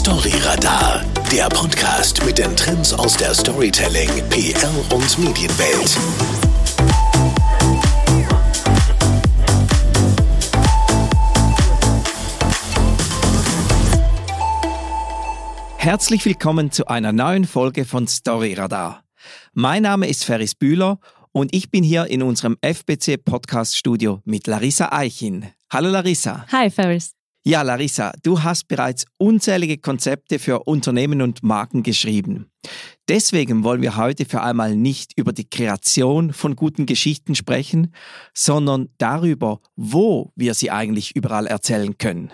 Storyradar, der Podcast mit den Trends aus der Storytelling, PR und Medienwelt. Herzlich willkommen zu einer neuen Folge von Storyradar. Mein Name ist Ferris Bühler und ich bin hier in unserem FBC Podcast Studio mit Larissa Eichin. Hallo Larissa. Hi Ferris. Ja, Larissa, du hast bereits unzählige Konzepte für Unternehmen und Marken geschrieben. Deswegen wollen wir heute für einmal nicht über die Kreation von guten Geschichten sprechen, sondern darüber, wo wir sie eigentlich überall erzählen können.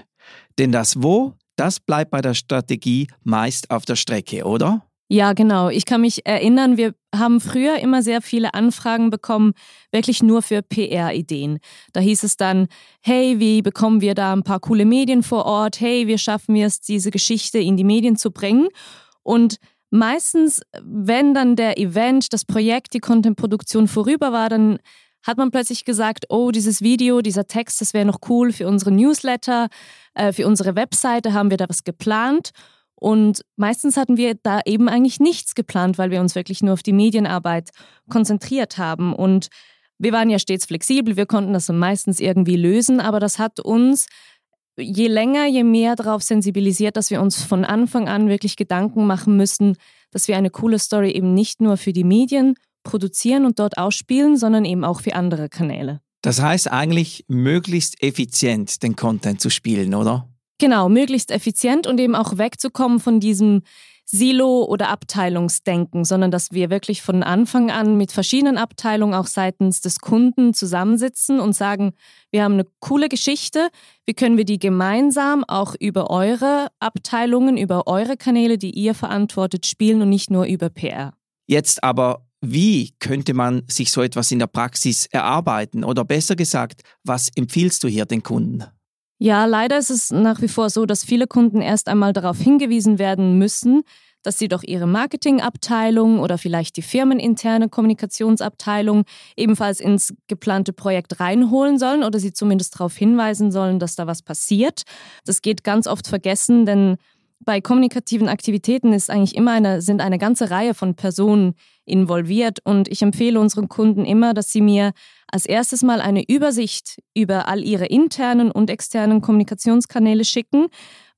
Denn das Wo, das bleibt bei der Strategie meist auf der Strecke, oder? Ja, genau. Ich kann mich erinnern, wir haben früher immer sehr viele Anfragen bekommen, wirklich nur für PR-Ideen. Da hieß es dann, hey, wie bekommen wir da ein paar coole Medien vor Ort? Hey, wie schaffen wir es, diese Geschichte in die Medien zu bringen? Und meistens, wenn dann der Event, das Projekt, die Content-Produktion vorüber war, dann hat man plötzlich gesagt, oh, dieses Video, dieser Text, das wäre noch cool für unsere Newsletter, äh, für unsere Webseite, haben wir da was geplant. Und meistens hatten wir da eben eigentlich nichts geplant, weil wir uns wirklich nur auf die Medienarbeit konzentriert haben. Und wir waren ja stets flexibel, wir konnten das meistens irgendwie lösen, aber das hat uns je länger, je mehr darauf sensibilisiert, dass wir uns von Anfang an wirklich Gedanken machen müssen, dass wir eine coole Story eben nicht nur für die Medien produzieren und dort ausspielen, sondern eben auch für andere Kanäle. Das heißt eigentlich möglichst effizient den Content zu spielen, oder? Genau, möglichst effizient und eben auch wegzukommen von diesem Silo- oder Abteilungsdenken, sondern dass wir wirklich von Anfang an mit verschiedenen Abteilungen auch seitens des Kunden zusammensitzen und sagen, wir haben eine coole Geschichte, wie können wir die gemeinsam auch über eure Abteilungen, über eure Kanäle, die ihr verantwortet, spielen und nicht nur über PR. Jetzt aber, wie könnte man sich so etwas in der Praxis erarbeiten? Oder besser gesagt, was empfiehlst du hier den Kunden? Ja, leider ist es nach wie vor so, dass viele Kunden erst einmal darauf hingewiesen werden müssen, dass sie doch ihre Marketingabteilung oder vielleicht die firmeninterne Kommunikationsabteilung ebenfalls ins geplante Projekt reinholen sollen oder sie zumindest darauf hinweisen sollen, dass da was passiert. Das geht ganz oft vergessen, denn bei kommunikativen Aktivitäten ist eigentlich immer eine, sind eine ganze Reihe von Personen involviert und ich empfehle unseren Kunden immer, dass sie mir als erstes mal eine Übersicht über all ihre internen und externen Kommunikationskanäle schicken,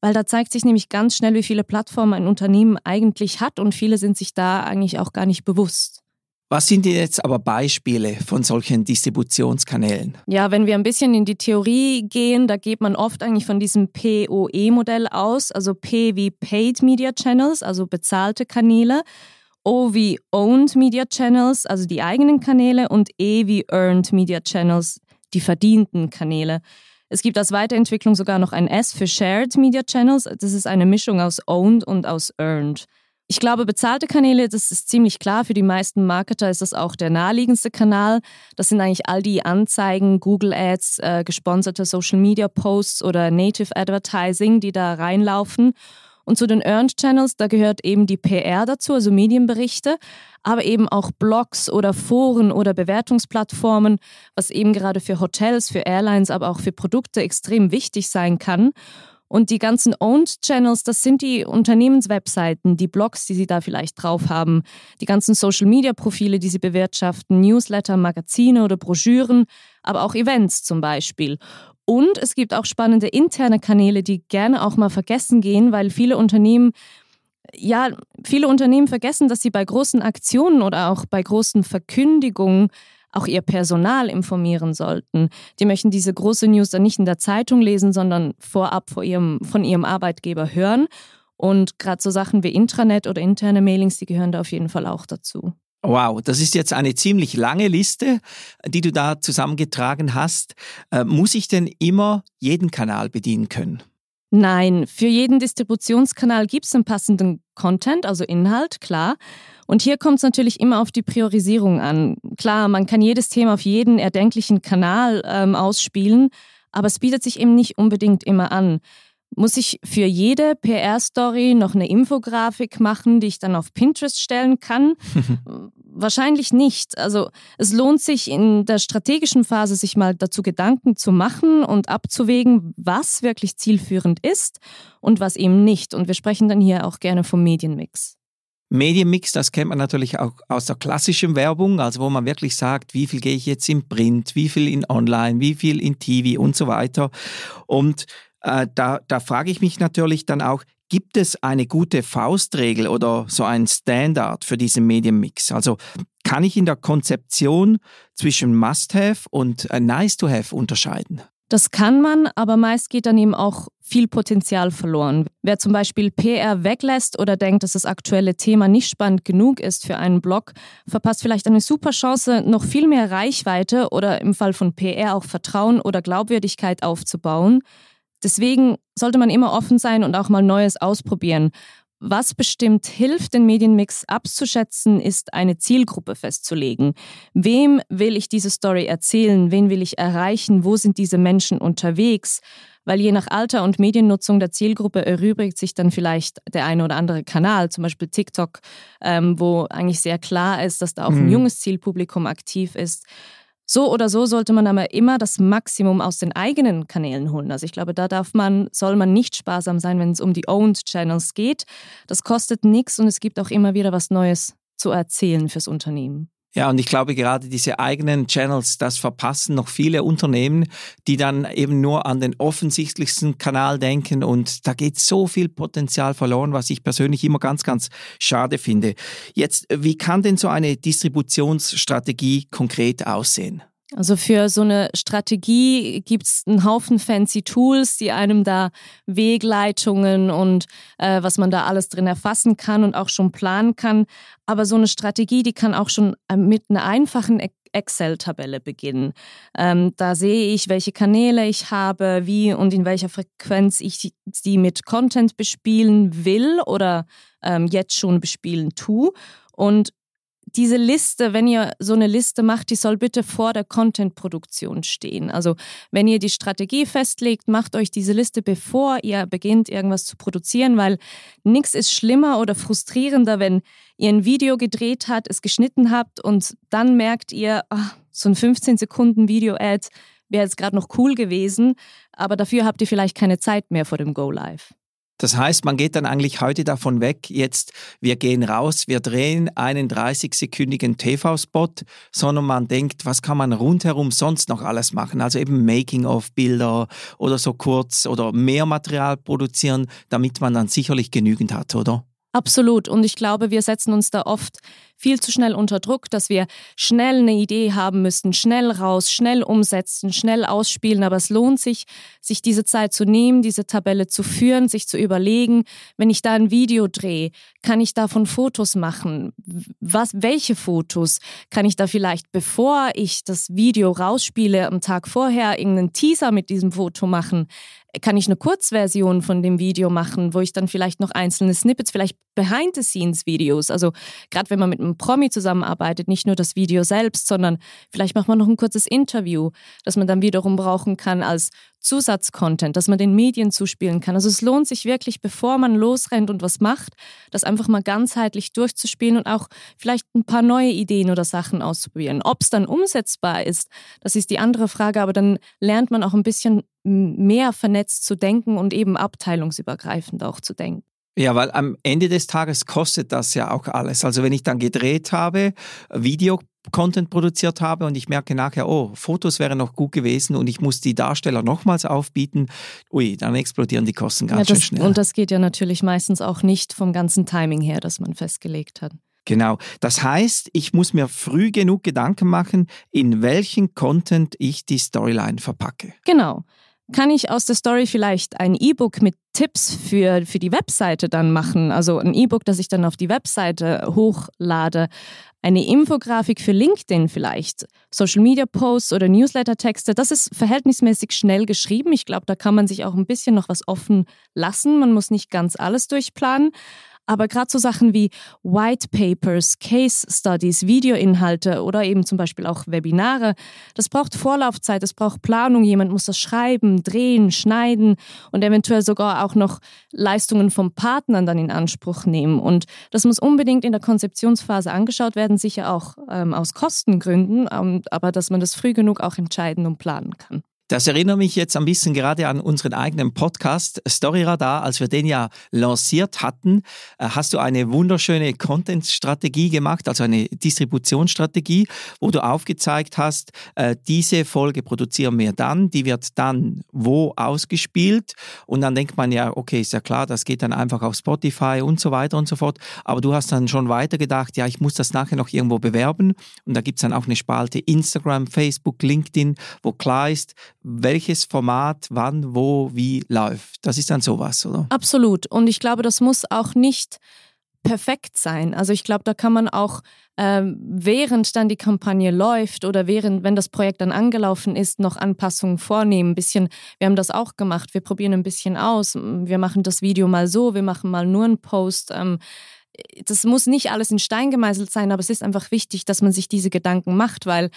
weil da zeigt sich nämlich ganz schnell, wie viele Plattformen ein Unternehmen eigentlich hat und viele sind sich da eigentlich auch gar nicht bewusst. Was sind jetzt aber Beispiele von solchen Distributionskanälen? Ja, wenn wir ein bisschen in die Theorie gehen, da geht man oft eigentlich von diesem POE-Modell aus, also P wie Paid Media Channels, also bezahlte Kanäle, O wie Owned Media Channels, also die eigenen Kanäle, und E wie Earned Media Channels, die verdienten Kanäle. Es gibt als Weiterentwicklung sogar noch ein S für Shared Media Channels. Das ist eine Mischung aus Owned und aus Earned. Ich glaube, bezahlte Kanäle, das ist ziemlich klar. Für die meisten Marketer ist das auch der naheliegendste Kanal. Das sind eigentlich all die Anzeigen, Google Ads, äh, gesponserte Social Media Posts oder Native Advertising, die da reinlaufen. Und zu den Earned Channels, da gehört eben die PR dazu, also Medienberichte, aber eben auch Blogs oder Foren oder Bewertungsplattformen, was eben gerade für Hotels, für Airlines, aber auch für Produkte extrem wichtig sein kann. Und die ganzen Owned Channels, das sind die Unternehmenswebseiten, die Blogs, die sie da vielleicht drauf haben, die ganzen Social-Media-Profile, die sie bewirtschaften, Newsletter, Magazine oder Broschüren, aber auch Events zum Beispiel. Und es gibt auch spannende interne Kanäle, die gerne auch mal vergessen gehen, weil viele Unternehmen ja, viele Unternehmen vergessen, dass sie bei großen Aktionen oder auch bei großen Verkündigungen auch ihr Personal informieren sollten. Die möchten diese große News dann nicht in der Zeitung lesen, sondern vorab vor ihrem, von ihrem Arbeitgeber hören. Und gerade so Sachen wie Intranet oder interne Mailings, die gehören da auf jeden Fall auch dazu. Wow, das ist jetzt eine ziemlich lange Liste, die du da zusammengetragen hast. Äh, muss ich denn immer jeden Kanal bedienen können? Nein, für jeden Distributionskanal gibt es einen passenden Content, also Inhalt, klar. Und hier kommt es natürlich immer auf die Priorisierung an. Klar, man kann jedes Thema auf jeden erdenklichen Kanal ähm, ausspielen, aber es bietet sich eben nicht unbedingt immer an. Muss ich für jede PR-Story noch eine Infografik machen, die ich dann auf Pinterest stellen kann? Wahrscheinlich nicht. Also es lohnt sich in der strategischen Phase, sich mal dazu Gedanken zu machen und abzuwägen, was wirklich zielführend ist und was eben nicht. Und wir sprechen dann hier auch gerne vom Medienmix. Medienmix, das kennt man natürlich auch aus der klassischen Werbung, also wo man wirklich sagt, wie viel gehe ich jetzt in Print, wie viel in Online, wie viel in TV und so weiter. Und äh, da, da frage ich mich natürlich dann auch, gibt es eine gute Faustregel oder so ein Standard für diesen Medienmix? Also kann ich in der Konzeption zwischen Must-Have und äh, Nice-to-Have unterscheiden? Das kann man, aber meist geht dann eben auch viel Potenzial verloren. Wer zum Beispiel PR weglässt oder denkt, dass das aktuelle Thema nicht spannend genug ist für einen Blog, verpasst vielleicht eine super Chance, noch viel mehr Reichweite oder im Fall von PR auch Vertrauen oder Glaubwürdigkeit aufzubauen. Deswegen sollte man immer offen sein und auch mal Neues ausprobieren. Was bestimmt hilft, den Medienmix abzuschätzen, ist eine Zielgruppe festzulegen. Wem will ich diese Story erzählen? Wen will ich erreichen? Wo sind diese Menschen unterwegs? Weil je nach Alter und Mediennutzung der Zielgruppe erübrigt sich dann vielleicht der eine oder andere Kanal, zum Beispiel TikTok, ähm, wo eigentlich sehr klar ist, dass da auch ein mhm. junges Zielpublikum aktiv ist. So oder so sollte man aber immer das Maximum aus den eigenen Kanälen holen. Also ich glaube, da darf man, soll man nicht sparsam sein, wenn es um die Owned Channels geht. Das kostet nichts und es gibt auch immer wieder was Neues zu erzählen fürs Unternehmen. Ja, und ich glaube, gerade diese eigenen Channels, das verpassen noch viele Unternehmen, die dann eben nur an den offensichtlichsten Kanal denken und da geht so viel Potenzial verloren, was ich persönlich immer ganz, ganz schade finde. Jetzt, wie kann denn so eine Distributionsstrategie konkret aussehen? Also für so eine Strategie gibt es einen Haufen fancy Tools, die einem da Wegleitungen und äh, was man da alles drin erfassen kann und auch schon planen kann. Aber so eine Strategie, die kann auch schon äh, mit einer einfachen Excel-Tabelle beginnen. Ähm, da sehe ich, welche Kanäle ich habe, wie und in welcher Frequenz ich sie mit Content bespielen will oder ähm, jetzt schon bespielen tue. Und diese Liste, wenn ihr so eine Liste macht, die soll bitte vor der Content-Produktion stehen. Also wenn ihr die Strategie festlegt, macht euch diese Liste, bevor ihr beginnt, irgendwas zu produzieren, weil nichts ist schlimmer oder frustrierender, wenn ihr ein Video gedreht habt, es geschnitten habt und dann merkt ihr, ach, so ein 15 Sekunden Video-Ad wäre jetzt gerade noch cool gewesen, aber dafür habt ihr vielleicht keine Zeit mehr vor dem Go Live. Das heißt, man geht dann eigentlich heute davon weg, jetzt wir gehen raus, wir drehen einen 30-sekündigen TV-Spot, sondern man denkt, was kann man rundherum sonst noch alles machen? Also eben Making-of-Bilder oder so kurz oder mehr Material produzieren, damit man dann sicherlich genügend hat, oder? Absolut. Und ich glaube, wir setzen uns da oft viel zu schnell unter Druck, dass wir schnell eine Idee haben müssen, schnell raus, schnell umsetzen, schnell ausspielen. Aber es lohnt sich, sich diese Zeit zu nehmen, diese Tabelle zu führen, sich zu überlegen, wenn ich da ein Video drehe, kann ich davon Fotos machen? Was, welche Fotos? Kann ich da vielleicht, bevor ich das Video rausspiele, am Tag vorher irgendeinen Teaser mit diesem Foto machen? kann ich eine Kurzversion von dem Video machen, wo ich dann vielleicht noch einzelne Snippets, vielleicht Behind-the-Scenes-Videos, also gerade wenn man mit einem Promi zusammenarbeitet, nicht nur das Video selbst, sondern vielleicht macht man noch ein kurzes Interview, das man dann wiederum brauchen kann als Zusatzcontent, dass man den Medien zuspielen kann. Also es lohnt sich wirklich, bevor man losrennt und was macht, das einfach mal ganzheitlich durchzuspielen und auch vielleicht ein paar neue Ideen oder Sachen auszuprobieren. Ob es dann umsetzbar ist, das ist die andere Frage, aber dann lernt man auch ein bisschen mehr vernetzt zu denken und eben abteilungsübergreifend auch zu denken. Ja, weil am Ende des Tages kostet das ja auch alles. Also wenn ich dann gedreht habe, Video Content produziert habe und ich merke nachher, oh, Fotos wären noch gut gewesen und ich muss die Darsteller nochmals aufbieten, ui, dann explodieren die Kosten ganz ja, das, schön schnell. Und das geht ja natürlich meistens auch nicht vom ganzen Timing her, das man festgelegt hat. Genau. Das heißt, ich muss mir früh genug Gedanken machen, in welchen Content ich die Storyline verpacke. Genau kann ich aus der Story vielleicht ein E-Book mit Tipps für, für die Webseite dann machen? Also ein E-Book, das ich dann auf die Webseite hochlade. Eine Infografik für LinkedIn vielleicht. Social Media Posts oder Newsletter-Texte. Das ist verhältnismäßig schnell geschrieben. Ich glaube, da kann man sich auch ein bisschen noch was offen lassen. Man muss nicht ganz alles durchplanen. Aber gerade so Sachen wie White Papers, Case Studies, Videoinhalte oder eben zum Beispiel auch Webinare, das braucht Vorlaufzeit, das braucht Planung. Jemand muss das schreiben, drehen, schneiden und eventuell sogar auch noch Leistungen vom Partnern dann in Anspruch nehmen. Und das muss unbedingt in der Konzeptionsphase angeschaut werden, sicher auch ähm, aus Kostengründen, ähm, aber dass man das früh genug auch entscheiden und planen kann. Das erinnert mich jetzt ein bisschen gerade an unseren eigenen Podcast Storyradar, als wir den ja lanciert hatten. Äh, hast du eine wunderschöne Content-Strategie gemacht, also eine Distributionsstrategie, wo du aufgezeigt hast, äh, diese Folge produzieren wir dann, die wird dann wo ausgespielt und dann denkt man ja, okay, ist ja klar, das geht dann einfach auf Spotify und so weiter und so fort. Aber du hast dann schon weiter gedacht, ja, ich muss das nachher noch irgendwo bewerben und da gibt es dann auch eine Spalte Instagram, Facebook, LinkedIn, wo klar ist, welches Format wann, wo, wie läuft. Das ist dann sowas, oder? Absolut. Und ich glaube, das muss auch nicht perfekt sein. Also ich glaube, da kann man auch ähm, während dann die Kampagne läuft oder während, wenn das Projekt dann angelaufen ist, noch Anpassungen vornehmen. Ein bisschen, wir haben das auch gemacht. Wir probieren ein bisschen aus. Wir machen das Video mal so, wir machen mal nur einen Post. Ähm, das muss nicht alles in Stein gemeißelt sein, aber es ist einfach wichtig, dass man sich diese Gedanken macht, weil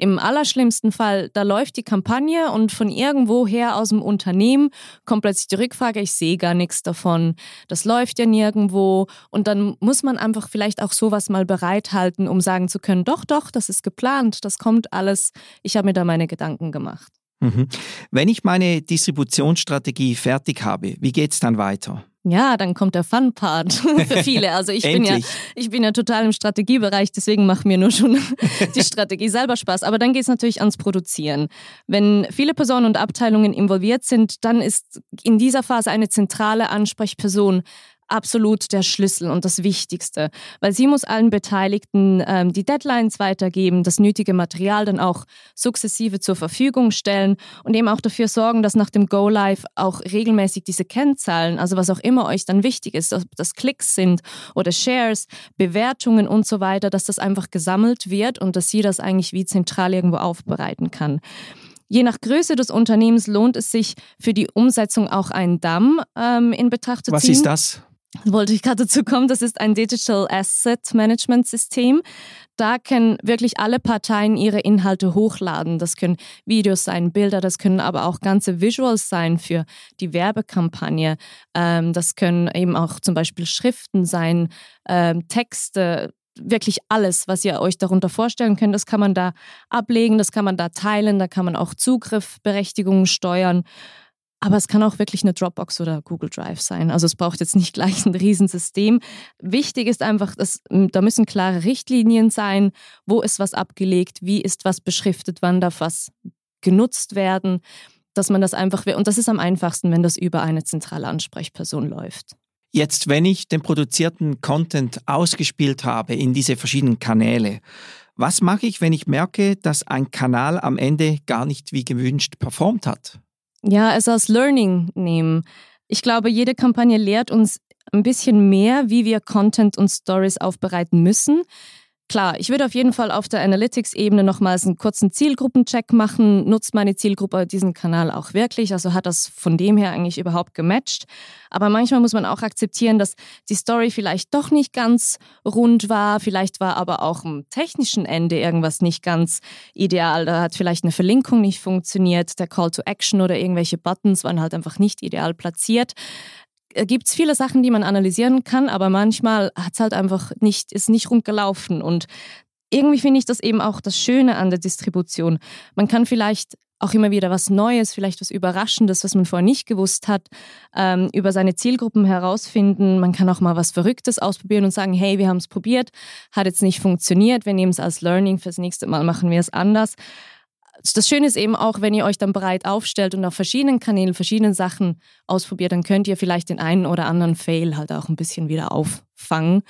im allerschlimmsten Fall, da läuft die Kampagne und von irgendwoher aus dem Unternehmen kommt plötzlich die Rückfrage, ich sehe gar nichts davon, das läuft ja nirgendwo und dann muss man einfach vielleicht auch sowas mal bereithalten, um sagen zu können, doch, doch, das ist geplant, das kommt alles, ich habe mir da meine Gedanken gemacht. Mhm. Wenn ich meine Distributionsstrategie fertig habe, wie geht es dann weiter? Ja, dann kommt der Fun-Part für viele. Also ich bin ja, ich bin ja total im Strategiebereich, deswegen macht mir nur schon die Strategie selber Spaß. Aber dann geht es natürlich ans Produzieren. Wenn viele Personen und Abteilungen involviert sind, dann ist in dieser Phase eine zentrale Ansprechperson absolut der Schlüssel und das Wichtigste, weil sie muss allen Beteiligten ähm, die Deadlines weitergeben, das nötige Material dann auch sukzessive zur Verfügung stellen und eben auch dafür sorgen, dass nach dem Go Live auch regelmäßig diese Kennzahlen, also was auch immer euch dann wichtig ist, ob das Klicks sind oder Shares, Bewertungen und so weiter, dass das einfach gesammelt wird und dass sie das eigentlich wie zentral irgendwo aufbereiten kann. Je nach Größe des Unternehmens lohnt es sich für die Umsetzung auch einen DAM ähm, in Betracht zu ziehen. Was ist das? Wollte ich gerade dazu kommen, das ist ein Digital Asset Management System. Da können wirklich alle Parteien ihre Inhalte hochladen. Das können Videos sein, Bilder, das können aber auch ganze Visuals sein für die Werbekampagne. Ähm, das können eben auch zum Beispiel Schriften sein, ähm, Texte, wirklich alles, was ihr euch darunter vorstellen könnt, das kann man da ablegen, das kann man da teilen, da kann man auch Zugriffberechtigungen steuern. Aber es kann auch wirklich eine Dropbox oder Google Drive sein. Also es braucht jetzt nicht gleich ein Riesensystem. Wichtig ist einfach, dass, da müssen klare Richtlinien sein. Wo ist was abgelegt? Wie ist was beschriftet? Wann darf was genutzt werden? Dass man das einfach, und das ist am einfachsten, wenn das über eine zentrale Ansprechperson läuft. Jetzt, wenn ich den produzierten Content ausgespielt habe in diese verschiedenen Kanäle, was mache ich, wenn ich merke, dass ein Kanal am Ende gar nicht wie gewünscht performt hat? Ja, es als Learning nehmen. Ich glaube, jede Kampagne lehrt uns ein bisschen mehr, wie wir Content und Stories aufbereiten müssen. Klar, ich würde auf jeden Fall auf der Analytics-Ebene nochmals einen kurzen Zielgruppencheck machen. Nutzt meine Zielgruppe diesen Kanal auch wirklich? Also hat das von dem her eigentlich überhaupt gematcht? Aber manchmal muss man auch akzeptieren, dass die Story vielleicht doch nicht ganz rund war. Vielleicht war aber auch am technischen Ende irgendwas nicht ganz ideal. Da hat vielleicht eine Verlinkung nicht funktioniert. Der Call to Action oder irgendwelche Buttons waren halt einfach nicht ideal platziert. Äh, gibt es viele Sachen, die man analysieren kann, aber manchmal hat es halt einfach nicht, ist nicht rund gelaufen. Und irgendwie finde ich das eben auch das Schöne an der Distribution. Man kann vielleicht auch immer wieder was Neues, vielleicht was Überraschendes, was man vorher nicht gewusst hat, ähm, über seine Zielgruppen herausfinden. Man kann auch mal was Verrücktes ausprobieren und sagen, hey, wir haben es probiert, hat jetzt nicht funktioniert, wir nehmen es als Learning, fürs nächste Mal machen wir es anders das Schöne ist eben auch, wenn ihr euch dann bereit aufstellt und auf verschiedenen Kanälen verschiedene Sachen ausprobiert, dann könnt ihr vielleicht den einen oder anderen Fail halt auch ein bisschen wieder auffangen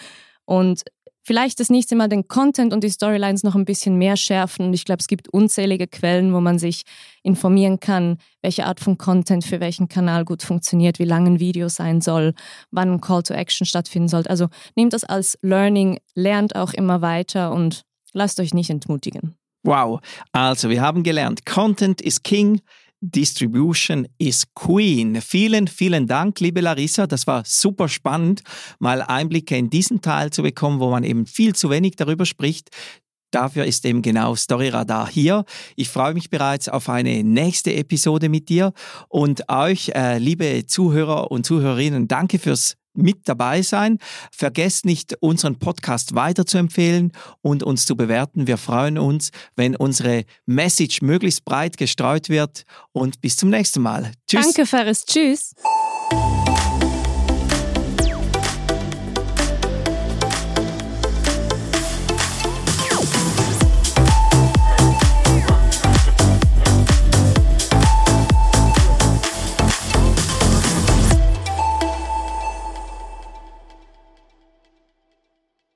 und vielleicht das nächste Mal den Content und die Storylines noch ein bisschen mehr schärfen. Und ich glaube, es gibt unzählige Quellen, wo man sich informieren kann, welche Art von Content für welchen Kanal gut funktioniert, wie lang ein Video sein soll, wann ein Call to Action stattfinden soll. Also nehmt das als Learning, lernt auch immer weiter und lasst euch nicht entmutigen. Wow, also wir haben gelernt, Content ist King, Distribution is Queen. Vielen, vielen Dank, liebe Larissa. Das war super spannend, mal Einblicke in diesen Teil zu bekommen, wo man eben viel zu wenig darüber spricht. Dafür ist eben genau Storyradar hier. Ich freue mich bereits auf eine nächste Episode mit dir und euch, äh, liebe Zuhörer und Zuhörerinnen, danke fürs mit dabei sein. Vergesst nicht, unseren Podcast weiterzuempfehlen und uns zu bewerten. Wir freuen uns, wenn unsere Message möglichst breit gestreut wird. Und bis zum nächsten Mal. Tschüss. Danke, Ferris. Tschüss.